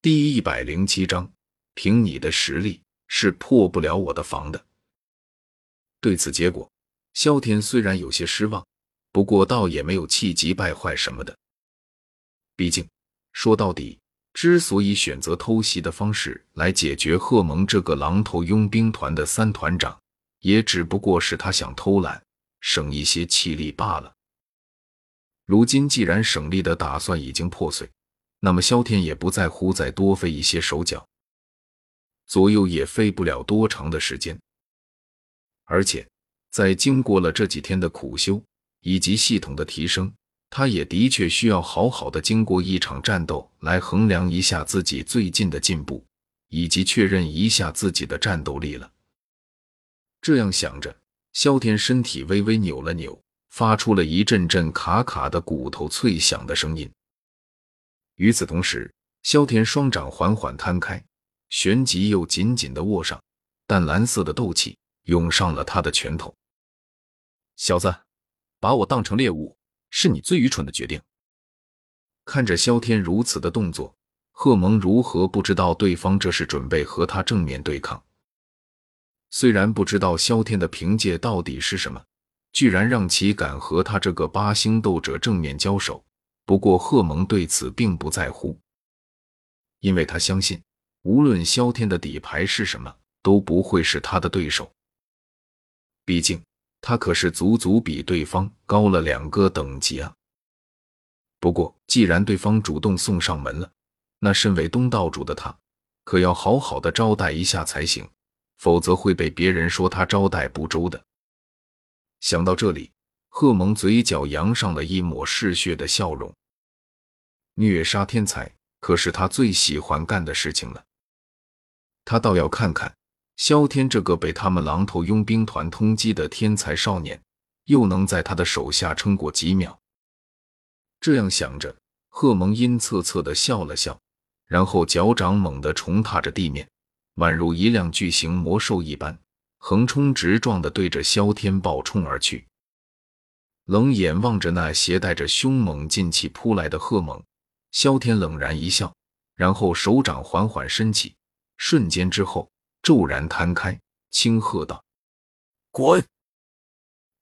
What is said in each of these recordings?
第一百零七章，凭你的实力是破不了我的防的。对此结果，萧天虽然有些失望，不过倒也没有气急败坏什么的。毕竟说到底，之所以选择偷袭的方式来解决贺蒙这个狼头佣兵团的三团长，也只不过是他想偷懒，省一些气力罢了。如今既然省力的打算已经破碎。那么，萧天也不在乎再多费一些手脚，左右也费不了多长的时间。而且，在经过了这几天的苦修以及系统的提升，他也的确需要好好的经过一场战斗来衡量一下自己最近的进步，以及确认一下自己的战斗力了。这样想着，萧天身体微微扭了扭，发出了一阵阵卡卡的骨头脆响的声音。与此同时，萧天双掌缓缓摊开，旋即又紧紧的握上，淡蓝色的斗气涌上了他的拳头。小子，把我当成猎物，是你最愚蠢的决定。看着萧天如此的动作，贺蒙如何不知道对方这是准备和他正面对抗？虽然不知道萧天的凭借到底是什么，居然让其敢和他这个八星斗者正面交手。不过，贺蒙对此并不在乎，因为他相信，无论萧天的底牌是什么，都不会是他的对手。毕竟，他可是足足比对方高了两个等级啊。不过，既然对方主动送上门了，那身为东道主的他，可要好好的招待一下才行，否则会被别人说他招待不周的。想到这里。贺蒙嘴角扬上了一抹嗜血的笑容。虐杀天才可是他最喜欢干的事情了。他倒要看看萧天这个被他们狼头佣兵团通缉的天才少年，又能在他的手下撑过几秒。这样想着，贺蒙阴恻恻的笑了笑，然后脚掌猛地重踏着地面，宛如一辆巨型魔兽一般，横冲直撞的对着萧天暴冲而去。冷眼望着那携带着凶猛劲气扑来的贺猛，萧天冷然一笑，然后手掌缓缓伸起，瞬间之后骤然摊开，轻喝道：“滚！”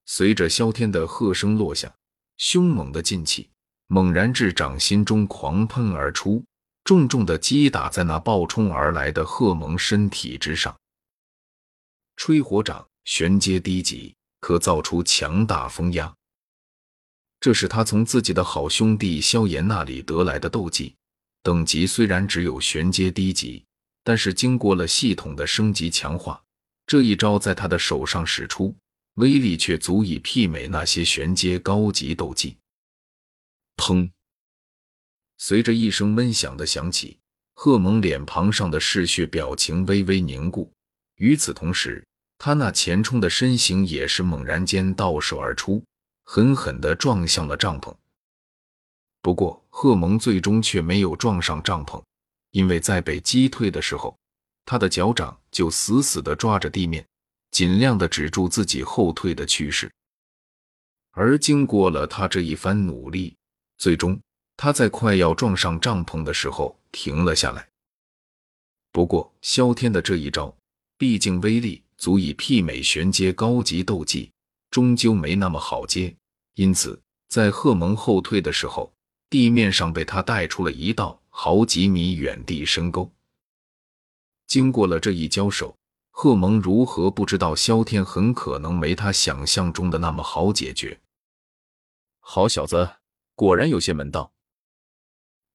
随着萧天的喝声落下，凶猛的劲气猛然至掌心中狂喷而出，重重的击打在那暴冲而来的贺蒙身体之上。吹火掌玄阶低级，可造出强大风压。这是他从自己的好兄弟萧炎那里得来的斗技，等级虽然只有玄阶低级，但是经过了系统的升级强化，这一招在他的手上使出，威力却足以媲美那些玄阶高级斗技。砰！随着一声闷响的响起，贺蒙脸庞上的嗜血表情微微凝固，与此同时，他那前冲的身形也是猛然间倒射而出。狠狠地撞向了帐篷，不过贺蒙最终却没有撞上帐篷，因为在被击退的时候，他的脚掌就死死地抓着地面，尽量地止住自己后退的趋势。而经过了他这一番努力，最终他在快要撞上帐篷的时候停了下来。不过萧天的这一招，毕竟威力足以媲美玄阶高级斗技。终究没那么好接，因此在贺蒙后退的时候，地面上被他带出了一道好几米远地深沟。经过了这一交手，贺蒙如何不知道萧天很可能没他想象中的那么好解决？好小子，果然有些门道。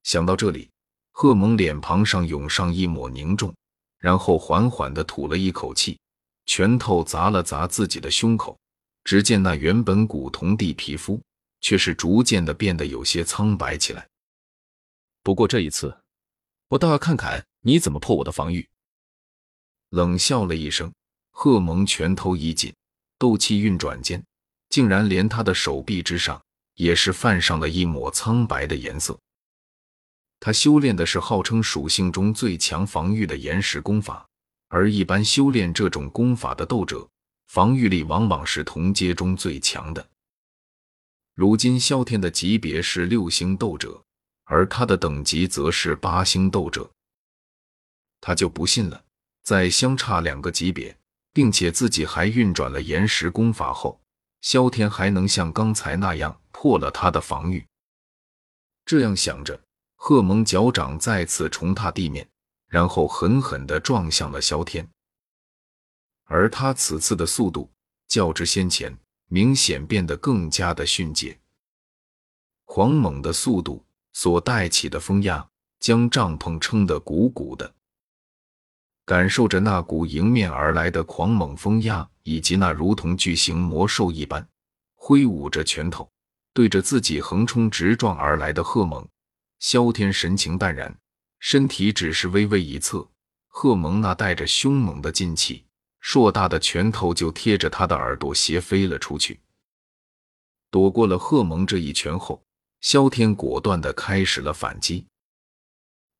想到这里，贺蒙脸庞上涌上一抹凝重，然后缓缓地吐了一口气，拳头砸了砸自己的胸口。只见那原本古铜地皮肤，却是逐渐的变得有些苍白起来。不过这一次，我倒要看看你怎么破我的防御。冷笑了一声，贺蒙拳头一紧，斗气运转间，竟然连他的手臂之上也是泛上了一抹苍白的颜色。他修炼的是号称属性中最强防御的岩石功法，而一般修炼这种功法的斗者。防御力往往是同阶中最强的。如今萧天的级别是六星斗者，而他的等级则是八星斗者，他就不信了。在相差两个级别，并且自己还运转了岩石功法后，萧天还能像刚才那样破了他的防御？这样想着，贺蒙脚掌再次重踏地面，然后狠狠地撞向了萧天。而他此次的速度较之先前明显变得更加的迅捷，狂猛的速度所带起的风压将帐篷撑得鼓鼓的。感受着那股迎面而来的狂猛风压，以及那如同巨型魔兽一般挥舞着拳头对着自己横冲直撞而来的贺蒙，萧天神情淡然，身体只是微微一侧，贺蒙那带着凶猛的劲气。硕大的拳头就贴着他的耳朵斜飞了出去，躲过了贺蒙这一拳后，萧天果断的开始了反击。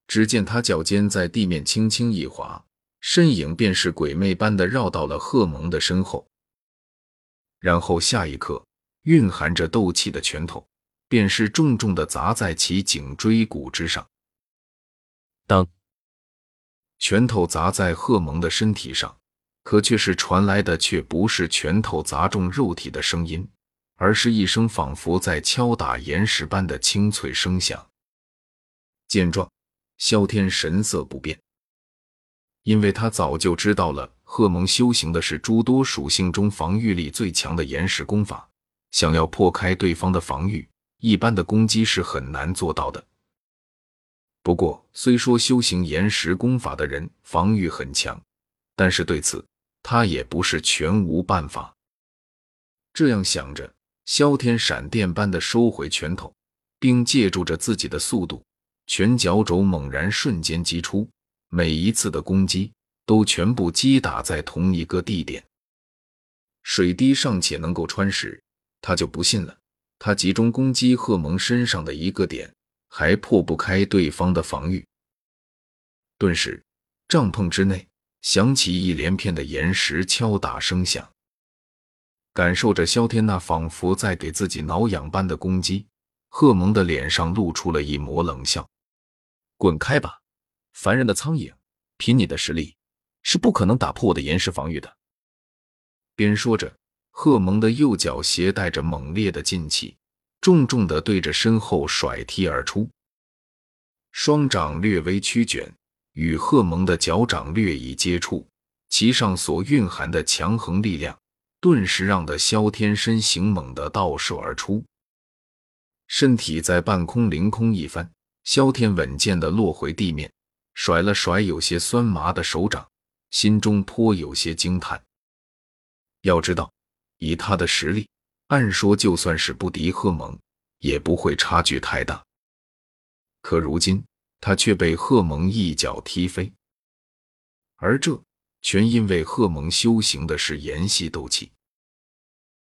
只见他脚尖在地面轻轻一滑，身影便是鬼魅般的绕到了贺蒙的身后，然后下一刻，蕴含着斗气的拳头便是重重的砸在其颈椎骨之上。当拳头砸在贺蒙的身体上。可却是传来的，却不是拳头砸中肉体的声音，而是一声仿佛在敲打岩石般的清脆声响。见状，萧天神色不变，因为他早就知道了贺蒙修行的是诸多属性中防御力最强的岩石功法，想要破开对方的防御，一般的攻击是很难做到的。不过，虽说修行岩石功法的人防御很强，但是对此。他也不是全无办法。这样想着，萧天闪电般的收回拳头，并借助着自己的速度，拳脚肘猛然瞬间击出，每一次的攻击都全部击打在同一个地点。水滴尚且能够穿石，他就不信了。他集中攻击贺蒙身上的一个点，还破不开对方的防御。顿时，帐篷之内。响起一连片的岩石敲打声响，感受着萧天那仿佛在给自己挠痒般的攻击，贺蒙的脸上露出了一抹冷笑：“滚开吧，凡人的苍蝇，凭你的实力是不可能打破我的岩石防御的。”边说着，贺蒙的右脚携带着猛烈的劲气，重重的对着身后甩踢而出，双掌略微曲卷。与贺蒙的脚掌略一接触，其上所蕴含的强横力量，顿时让得萧天身形猛地倒射而出，身体在半空凌空一翻，萧天稳健地落回地面，甩了甩有些酸麻的手掌，心中颇有些惊叹。要知道，以他的实力，按说就算是不敌贺蒙，也不会差距太大。可如今，他却被贺蒙一脚踢飞，而这全因为贺蒙修行的是炎系斗气。